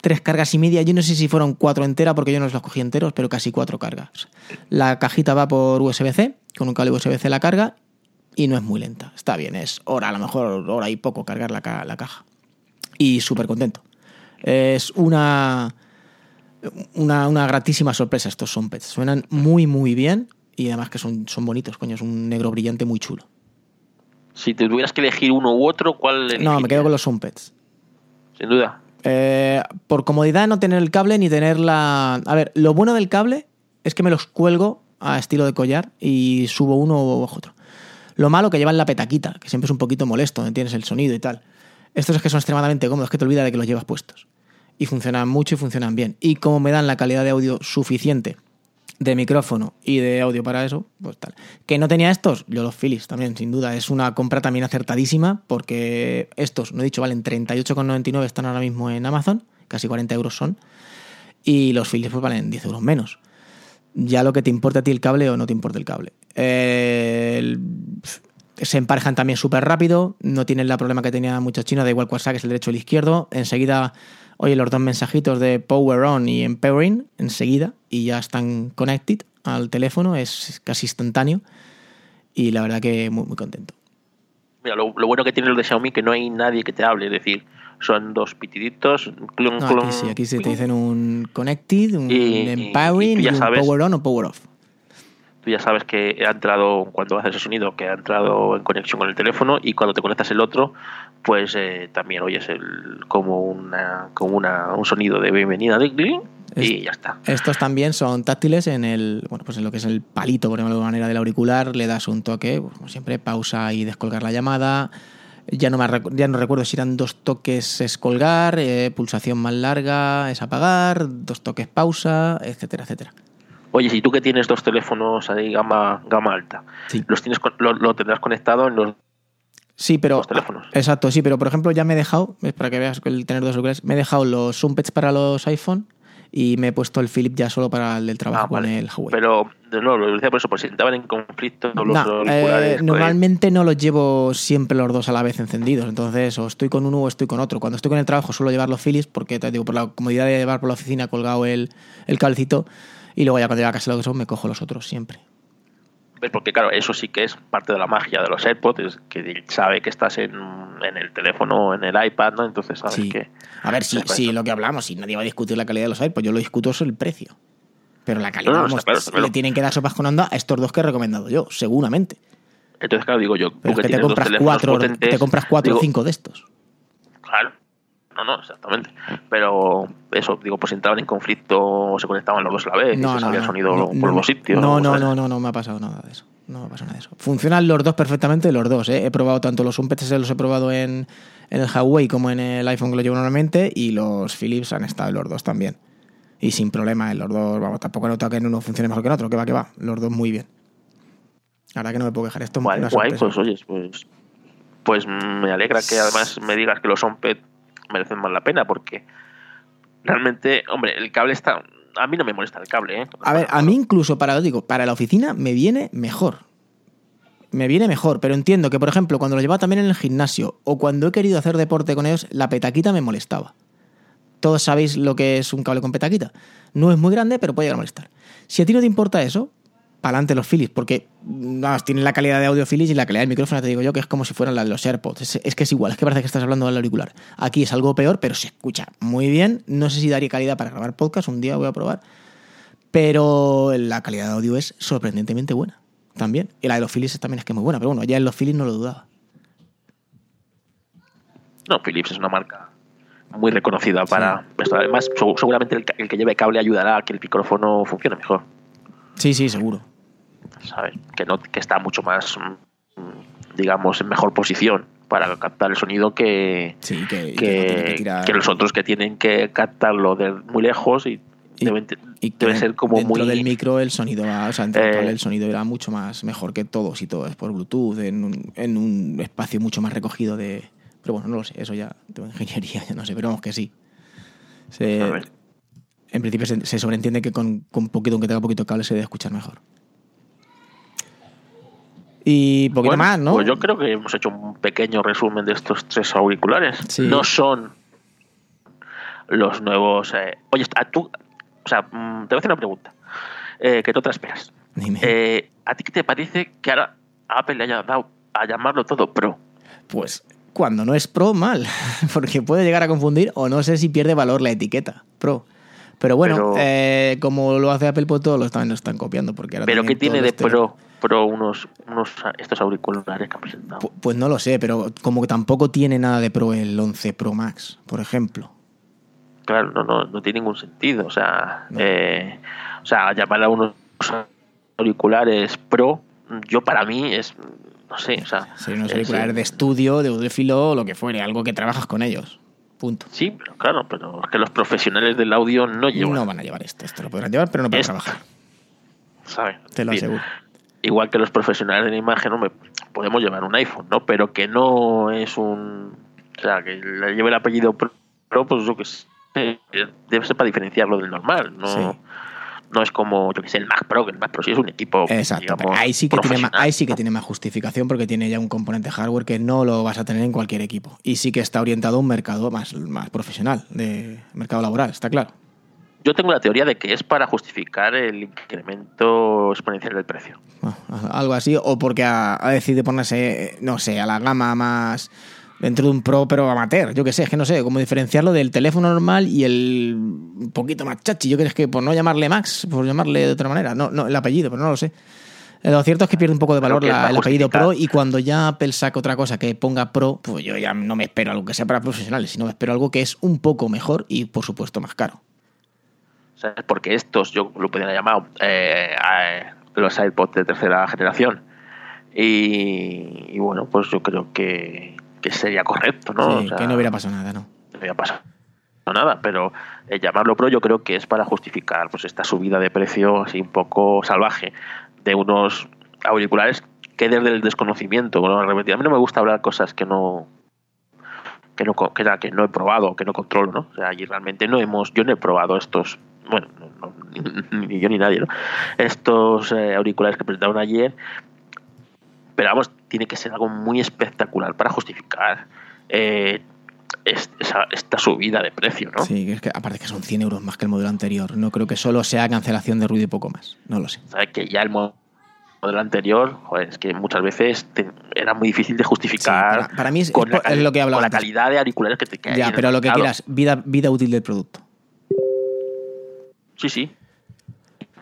tres cargas y media. Yo no sé si fueron cuatro enteras porque yo no los cogí enteros, pero casi cuatro cargas. La cajita va por USB-C, con un cable USB-C la carga y no es muy lenta. Está bien, es hora, a lo mejor hora y poco cargar la, la caja. Y súper contento. Es una una, una gratísima sorpresa estos Sompets. Suenan muy, muy bien y además que son, son bonitos, coño, es un negro brillante muy chulo. Si te tuvieras que elegir uno u otro, ¿cuál No, me quedo con los Sompets. Sin duda. Eh, por comodidad no tener el cable ni tener la... A ver, lo bueno del cable es que me los cuelgo a estilo de collar y subo uno o otro. Lo malo que llevan la petaquita, que siempre es un poquito molesto, tienes el sonido y tal. Estos es que son extremadamente cómodos, que te olvidas de que los llevas puestos y funcionan mucho y funcionan bien. Y como me dan la calidad de audio suficiente de micrófono y de audio para eso, pues tal. Que no tenía estos, yo los Philips también, sin duda. Es una compra también acertadísima porque estos, no he dicho, valen 38,99, están ahora mismo en Amazon, casi 40 euros son. Y los Philips pues valen 10 euros menos. Ya lo que te importa a ti el cable o no te importa el cable. se emparejan también súper rápido, no tienen la problema que tenía muchos chinos, da igual cuál saques el derecho o el izquierdo. Enseguida oye los dos mensajitos de Power On y Empowering enseguida y ya están connected al teléfono, es casi instantáneo y la verdad que muy, muy contento. Mira, lo, bueno que tiene el de Xiaomi que no hay nadie que te hable, es decir, son dos pitiditos. aquí sí, aquí sí te dicen un connected, un empowering y, un power on o power off tú ya sabes que ha entrado, cuando haces ese sonido, que ha entrado en conexión con el teléfono y cuando te conectas el otro, pues eh, también oyes el, como, una, como una, un sonido de bienvenida de Gling y ya está. Estos también son táctiles en el, bueno, pues en lo que es el palito, por ejemplo, de manera del auricular, le das un toque, pues, como siempre, pausa y descolgar la llamada. Ya no, me, ya no recuerdo si eran dos toques es colgar, eh, pulsación más larga es apagar, dos toques pausa, etcétera, etcétera. Oye, si tú que tienes dos teléfonos ahí gama, gama alta, los tienes lo, tendrás conectado en los Sí, pero. teléfonos. Exacto, sí, pero por ejemplo, ya me he dejado, para que veas el tener dos auriculares, me he dejado los Sumpets para los iPhone y me he puesto el Philip ya solo para el del trabajo ah, con el Huawei. Pero, no, lo decía por eso, por si estaban en conflicto los auriculares. Eh, normalmente no los llevo siempre los dos a la vez encendidos, entonces o estoy con uno o estoy con otro. Cuando estoy con el trabajo suelo llevar los Philips porque, te digo, por la comodidad de llevar por la oficina colgado el, el cablecito y luego ya cuando llego a casa lo que son me cojo los otros siempre. Porque claro, eso sí que es parte de la magia de los AirPods, es que sabe que estás en, el teléfono o en el iPad, ¿no? Entonces sabes que... A ver, sí, sí, lo que hablamos, si nadie va a discutir la calidad de los AirPods, yo lo discuto es el precio. Pero la calidad, le tienen que dar sopas con onda a estos dos que he recomendado yo, seguramente. Entonces, claro, digo yo, que te compras, cuatro, te compras cuatro o cinco de estos. Claro, no, no, exactamente. Pero eso, digo, pues entraban en conflicto, o se conectaban los dos a la vez, no, y se salía sonido por los sitios. No, no, no, no, no me ha pasado nada de eso. No me ha pasado nada de eso. Funcionan los dos perfectamente, los dos. ¿eh? He probado tanto los HomePods, los he probado en, en el Huawei como en el iPhone que lo llevo normalmente, y los Philips han estado en los dos también. Y sin problema, en los dos, vamos, tampoco he notado que en uno funcione mejor que en otro, que va, que va, los dos muy bien. Ahora que no me puedo quejar esto. Guay, guay pues oyes, pues, pues me alegra que además me digas que los HomePod merecen más la pena porque realmente, hombre, el cable está... A mí no me molesta el cable, ¿eh? A ver, a mí incluso para, digo, para la oficina me viene mejor. Me viene mejor, pero entiendo que, por ejemplo, cuando lo llevaba también en el gimnasio o cuando he querido hacer deporte con ellos, la petaquita me molestaba. Todos sabéis lo que es un cable con petaquita. No es muy grande, pero puede llegar a molestar. Si a ti no te importa eso, para adelante los Philips, porque nada, tienen la calidad de audio Philips y la calidad del micrófono, te digo yo, que es como si fueran la de los AirPods. Es, que es igual, es que parece que estás hablando del auricular. Aquí es algo peor, pero se escucha muy bien. No sé si daría calidad para grabar podcast, un día voy a probar. Pero la calidad de audio es sorprendentemente buena también. Y la de los Philips también es que es muy buena, pero bueno, ya en los Philips no lo dudaba. No, Philips es una marca muy reconocida para esto. Además, seguramente el, el que lleve cable ayudará a que el micrófono funcione mejor. Sí, sí, seguro. ¿Sabes? Que, no, que está mucho más, mm, digamos, en mejor posición para captar el sonido que, que, los otros que tienen que captarlo de muy lejos y, debe ser como dentro muy del micro el sonido o sea, eh, el sonido era mucho más mejor que todos y todo es por Bluetooth en un, en un espacio mucho más recogido de pero bueno no lo sé eso ya de ingeniería ya no sé pero vamos que sí se, en principio se, sobreentiende que con, con, poquito, aunque tenga poquito cable, se debe escuchar mejor. Y poquito más, ¿no? Pues yo creo que hemos hecho un pequeño resumen de estos tres auriculares. No son los nuevos. Eh, oye, tú. O sea, mm, te voy a hacer una pregunta. Eh, que tú te esperas. Eh, ¿A ti qué te parece que ahora Apple le haya dado a llamarlo todo Pro? Pues cuando no es Pro, mal. Porque puede llegar a confundir o no sé si pierde valor la etiqueta Pro. Pero bueno, eh, como lo hace Apple, pues todos los también lo están copiando. Porque ahora ¿Pero qué tiene de pro, pro unos, unos estos auriculares que han presentado? Pues, no lo sé, pero como que tampoco tiene nada de pro el 11 Pro Max, por ejemplo. Claro, no, no, no tiene ningún sentido. O sea, eh, o sea, llamar a unos auriculares pro, yo para mí es no sé, o sea. Sería unos auriculares de estudio, de audiófilo o lo que fuere, algo que trabajas con ellos. Punto. Sí, pero claro, pero es que los profesionales del audio no llevan. No van a llevar esto. Esto lo podrán llevar, pero no para trabajar. ¿Sabes? Te lo aseguro. Igual que los profesionales de la imagen, hombre, podemos llevar un iPhone, ¿no? Pero que no es un. O sea, que le lleve el apellido Pro, pues yo que sé. Debe ser para diferenciarlo del normal, ¿no? no es como, yo que sé, el Mac Pro, que el Mac Pro sí es un equipo. Exacto. ahí, sí que tiene más, ahí sí que tiene más justificación porque tiene ya un componente hardware que no lo vas a tener en cualquier equipo. Y sí que está orientado a un mercado más, más profesional, de mercado laboral, está claro. Yo tengo la teoría de que es para justificar el incremento exponencial del precio. Ah, algo así, o porque ha decidido ponerse, no sé, a la gama más dentro de un Pro, pero amateur. Yo qué sé, es que no sé cómo diferenciarlo del teléfono normal y el un poquito más chachi. Yo creo que por no llamarle Max, por llamarle de otra manera. No, no, el apellido, pero no lo sé. Eh, lo cierto es que pierde un poco de valor el apellido Pro y cuando ya Apple saca otra cosa que ponga Pro, pues yo ya no me espero algo que sea para profesionales, sino me espero algo que es un poco mejor y por supuesto más caro. Porque estos yo lo podría llamar eh, los iPods de tercera generación. Y, y, bueno, pues yo creo que, que sería correcto, ¿no? que no hubiera pasado nada, ¿no? No hubiera pasado nada, pero eh, llamarlo pro yo creo que es para justificar pues esta subida de precio así un poco salvaje de unos auriculares que desde el desconocimiento, bueno, a mí no me gusta hablar cosas que no que no que, que no he probado, que no controlo, ¿no? O sea, allí realmente no hemos, yo no he probado estos, bueno, ni yo ni nadie, ¿no? Estos eh, auriculares que presentaron ayer, pero vamos, tiene que ser algo muy espectacular para justificar eh, esta, subida de precio, ¿no? Sí, es que aparte que son 100 euros más que el modelo anterior. No creo que solo sea cancelación de ruido y poco más. No lo sé. Sabes que ya el modelo modelo anterior, joder, es que muchas veces te- era muy difícil de justificar Sí, para- para mí es- con, es la, es lo que he hablado con la calidad de auriculares que te caen. Ya, pero lo que Claro, quieras, vida, vida útil del producto. Sí, sí.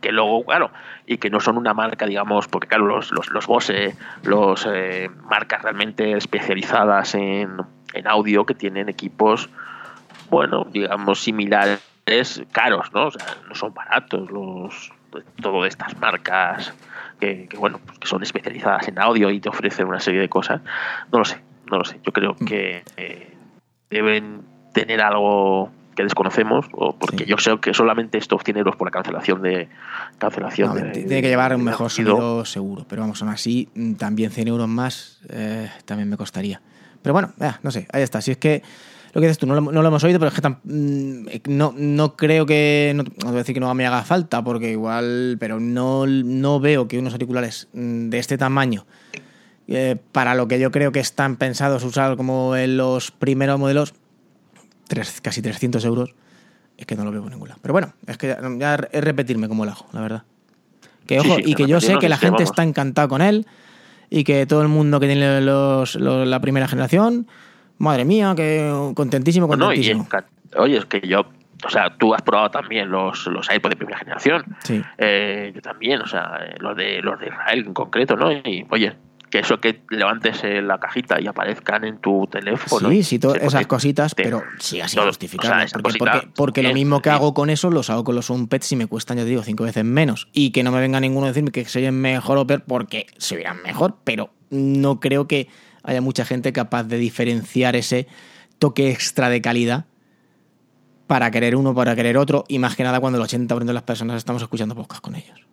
Que luego, claro, y que no son una marca, digamos, porque claro, los, los, los Bose, los eh, marcas realmente especializadas en, en audio que tienen equipos, bueno, digamos, similares, caros, ¿no? O sea, no son baratos los todas estas marcas que, que, bueno, pues que son especializadas en audio y te ofrecen una serie de cosas. No lo sé, no lo sé. Yo creo que eh, deben tener algo que desconocemos o porque Sí. yo sé que solamente esto obtiene euros por la cancelación de cancelación No, de- tiene que llevar un mejor sonido. seguro, pero vamos, aún así, mm, también 100 euros más eh, también me costaría. Pero bueno, eh, no sé, ahí está. Si es que lo que dices tú, no lo, no lo hemos oído, pero es que mm, eh, no, no creo que. No, no voy a decir que no me haga falta, porque igual. Pero no, no veo que unos auriculares mm, de este tamaño, eh, para lo que yo creo que están pensados usar como en los primeros modelos, tres- casi 300 euros, es que no lo veo por ningún lado. Pero bueno, es que ya, ya es repetirme como lo hago, la verdad. Que ojo, sí, y que yo sé que la gente vamos. está encantado con él y que todo el mundo que tiene los, los- la primera generación, madre mía, que contentísimo, contentísimo. enca- oye, es que yo, o sea, tú has probado también los, los iPods de primera generación. Sí. Eh, yo también, o sea, eh, los de los de Israel en concreto, ¿no? Y oye, que eso que levantes eh, la cajita y aparezcan en tu teléfono. Sí, sí, todas esas cositas, te- pero sí, así todo, justificado. o sea, porque, lo mismo que hago con eso, los hago con los HomePads y me cuestan, yo te digo, cinco veces menos. Y que no me venga ninguno a decirme que se oyen mejor o peor, porque se oirán mejor, pero no creo que haya mucha gente capaz de diferenciar ese toque extra de calidad para querer uno, para querer otro, y más que nada cuando el 80% de las personas estamos escuchando podcast con ellos.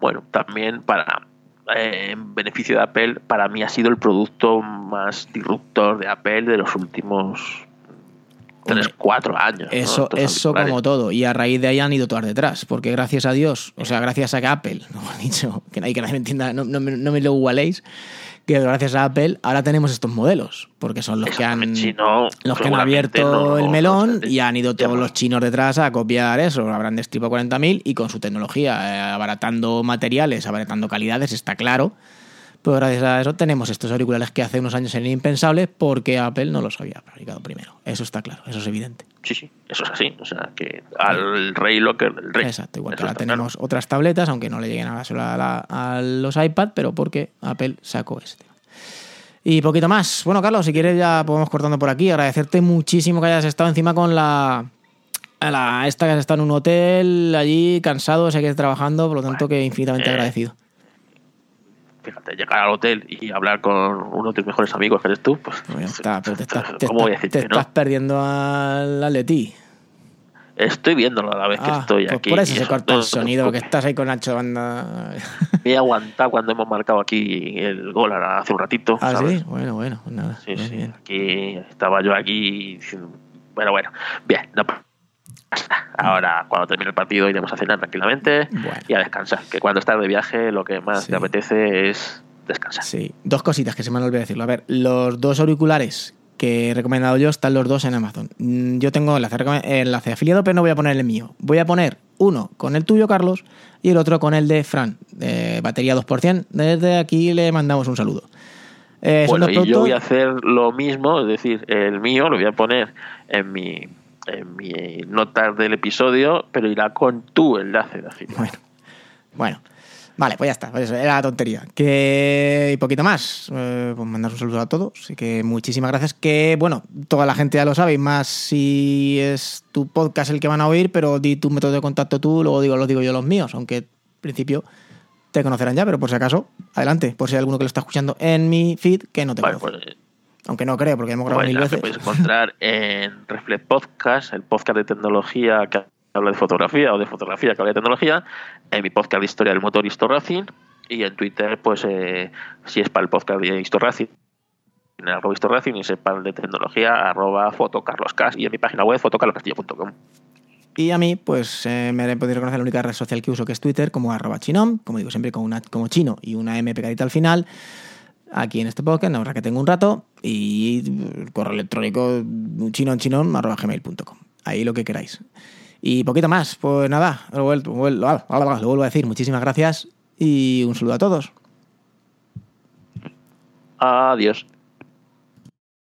Bueno, también para eh, en beneficio de Apple, para mí ha sido el producto más disruptor de Apple de los últimos 3, Hombre, 4 años. ¿no? Eso, Estos eso como todo. Y a raíz de ahí han ido todas detrás. Porque gracias a Dios, o sea, gracias a que Apple, mejor dicho, que nadie, que nadie me entienda, no, no no me lo igualéis, que gracias a Apple ahora tenemos estos modelos. Porque son los que han, los que han abierto no- el melón y han ido todos los chinos detrás a copiar eso. Habrán destripo 40.000 y con su tecnología, eh, abaratando materiales, abaratando calidades, está claro. Pues gracias a eso tenemos estos auriculares que hace unos años eran impensables porque Apple no los había fabricado primero. Eso está claro, eso es evidente. Sí, sí, eso es así. O sea, que al rey lo que el rey. Exacto, igual que ahora claro. tenemos otras tabletas, aunque no le lleguen a, solo a, la- a los iPad, pero porque Apple sacó este. Y poquito más. Bueno, Carlos, si quieres ya podemos cortando por aquí. Agradecerte muchísimo que hayas estado encima con la... a la esta que has estado en un hotel allí cansado, sé que trabajando, por lo tanto que infinitamente eh, agradecido. Fíjate, llegar al hotel y hablar con uno de tus mejores amigos que eres tú, pues. Pues está, pero te estás, te ¿Cómo voy a estás- te decirte, no? estás perdiendo al Atleti. Estoy viéndolo a la vez que Ah, estoy pues aquí. por eso se corta no- el sonido, porque estás ahí con Nacho Banda. Me he aguantado cuando hemos marcado aquí el gol hace un ratito. Ah, ¿sabes? sí, bueno, bueno, pues nada. Sí, bien, sí. bien. Aquí estaba yo aquí diciendo, bueno, bueno, bien, no. Ahora, cuando termine el partido, iremos a cenar tranquilamente Bueno. y a descansar. Que cuando estás de viaje, lo que más Sí. te apetece es descansar. Sí, dos cositas que se me han olvidado decirlo. A ver, los dos auriculares que he recomendado yo están los dos en Amazon. Mm, Yo tengo enlace, enlace afiliado, pero no voy a poner el mío. Voy a poner uno con el tuyo, Carlos, y el otro con el de Fran, de batería 2%. Desde aquí le mandamos un saludo. Eh, bueno, y yo voy a hacer lo mismo, es decir, el mío lo voy a poner en mi, en mi notas del episodio, pero irá con tu enlace de afiliado. Bueno, bueno. Vale, pues ya está. Pues era tontería. Que y poquito más. Eh, pues mandar un saludo a todos. Así que muchísimas gracias. Que bueno, toda la gente ya lo sabe, y más si es tu podcast el que van a oír, pero di tu método de contacto tú, luego digo, los digo yo los míos, aunque en principio te conocerán ya, pero por si acaso, adelante, por si hay alguno que lo está escuchando en mi feed que no te Vale, conoce. pues Aunque no creo, porque hemos grabado Bueno, mil veces. puedes encontrar en Reflex Podcast, el podcast de tecnología que habla de fotografía o de fotografía que habla de tecnología, en mi podcast de historia del motor Historracing y en Twitter, pues eh, si es para el podcast de Historracing, en arroba Historracing y si es para el de tecnología, arroba fotocarloscas y en mi página web fotocarloscastillo.com. Y a mí, pues eh, me podéis reconocer la única red social que uso, que es Twitter, como arroba chinom, como digo siempre, con una, como chino y una M pegadita al final. Aquí en este podcast, verdad que tengo un rato. Y correo electrónico chinonchinon, arroba gmail.com. Ahí lo que queráis. Y poquito más, pues nada, lo vuelvo, vuelvo- lo vuelvo a decir. Muchísimas gracias y un saludo a todos. Adiós.